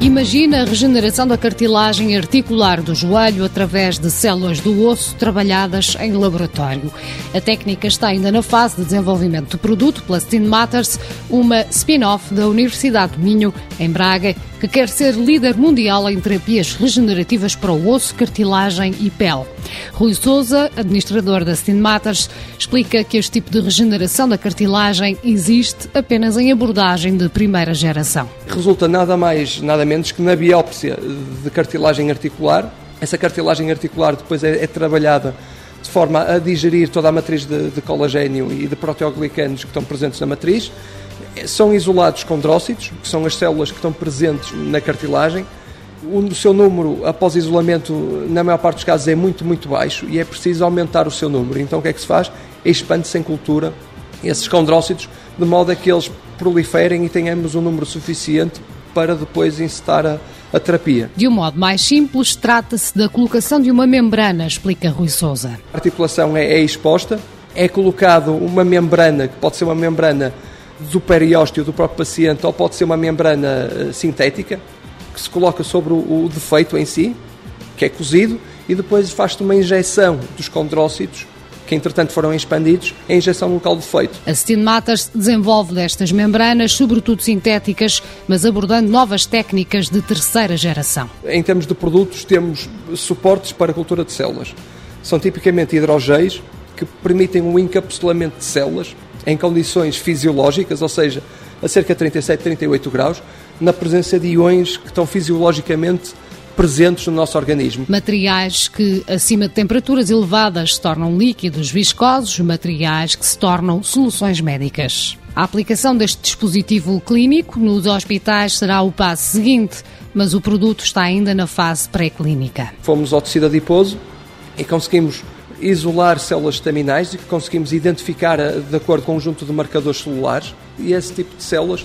Imagina a regeneração da cartilagem articular do joelho através de células do osso trabalhadas em laboratório. A técnica está ainda na fase de desenvolvimento do produto pela Stin Matters, uma spin-off da Universidade do Minho, em Braga, que quer ser líder mundial em terapias regenerativas para o osso, cartilagem e pele. Rui Souza, administrador da Matters, explica que este tipo de regeneração da cartilagem existe apenas em abordagem de primeira geração. Resulta nada mais, nada menos que na biópsia de cartilagem articular. Essa cartilagem articular depois é, é trabalhada de forma a digerir toda a matriz de, de colagênio e de proteoglicanos que estão presentes na matriz são isolados condrócitos, que são as células que estão presentes na cartilagem. O seu número, após isolamento, na maior parte dos casos, é muito, muito baixo e é preciso aumentar o seu número. Então, o que é que se faz? Expande-se em cultura esses condrócitos, de modo a que eles proliferem e tenhamos um número suficiente para depois incitar a, a terapia. De um modo mais simples, trata-se da colocação de uma membrana, explica Rui Souza. A articulação é, é exposta, é colocado uma membrana, que pode ser uma membrana do periósteo do próprio paciente ou pode ser uma membrana eh, sintética que se coloca sobre o, o defeito em si, que é cozido, e depois faz-se uma injeção dos condrócitos que entretanto foram expandidos, a injeção local de defeito. A Stin Matters desenvolve destas membranas, sobretudo sintéticas, mas abordando novas técnicas de terceira geração. Em termos de produtos, temos suportes para a cultura de células. São tipicamente hidrogéis que permitem o encapsulamento de células em condições fisiológicas, ou seja, a cerca de 37, 38 graus, na presença de iões que estão fisiologicamente presentes no nosso organismo. Materiais que, acima de temperaturas elevadas, se tornam líquidos viscosos, materiais que se tornam soluções médicas. A aplicação deste dispositivo clínico nos hospitais será o passo seguinte, mas o produto está ainda na fase pré-clínica. Fomos ao tecido adiposo e conseguimos isolar células estaminais e que conseguimos identificar eh, de acordo com um conjunto de marcadores celulares e esse tipo de células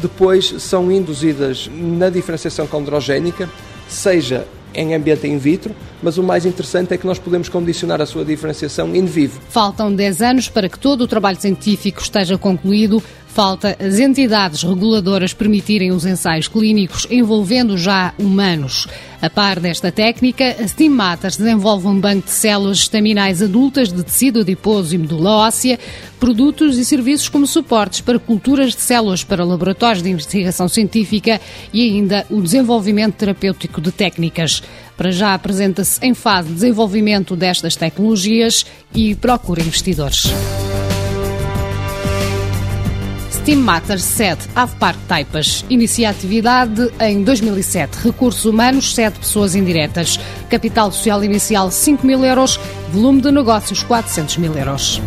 depois são induzidas na diferenciação condrogénica, seja em ambiente in vitro, mas o mais interessante é que nós podemos condicionar a sua diferenciação in vivo. Faltam 10 anos para que todo o trabalho científico esteja concluído falta as entidades reguladoras permitirem os ensaios clínicos envolvendo já humanos. A par desta técnica, a Steam Matters desenvolve um banco de células estaminais adultas de tecido adiposo e medula óssea, produtos e serviços como suportes para culturas de células para laboratórios de investigação científica e ainda o desenvolvimento terapêutico de técnicas. Para já apresenta-se em fase de desenvolvimento destas tecnologias e procura investidores. Team Matters 7, Ave Taipas. Inicia a atividade em 2007. Recursos humanos, 7 pessoas indiretas. Capital social inicial 5 mil euros. Volume de negócios 400 mil euros.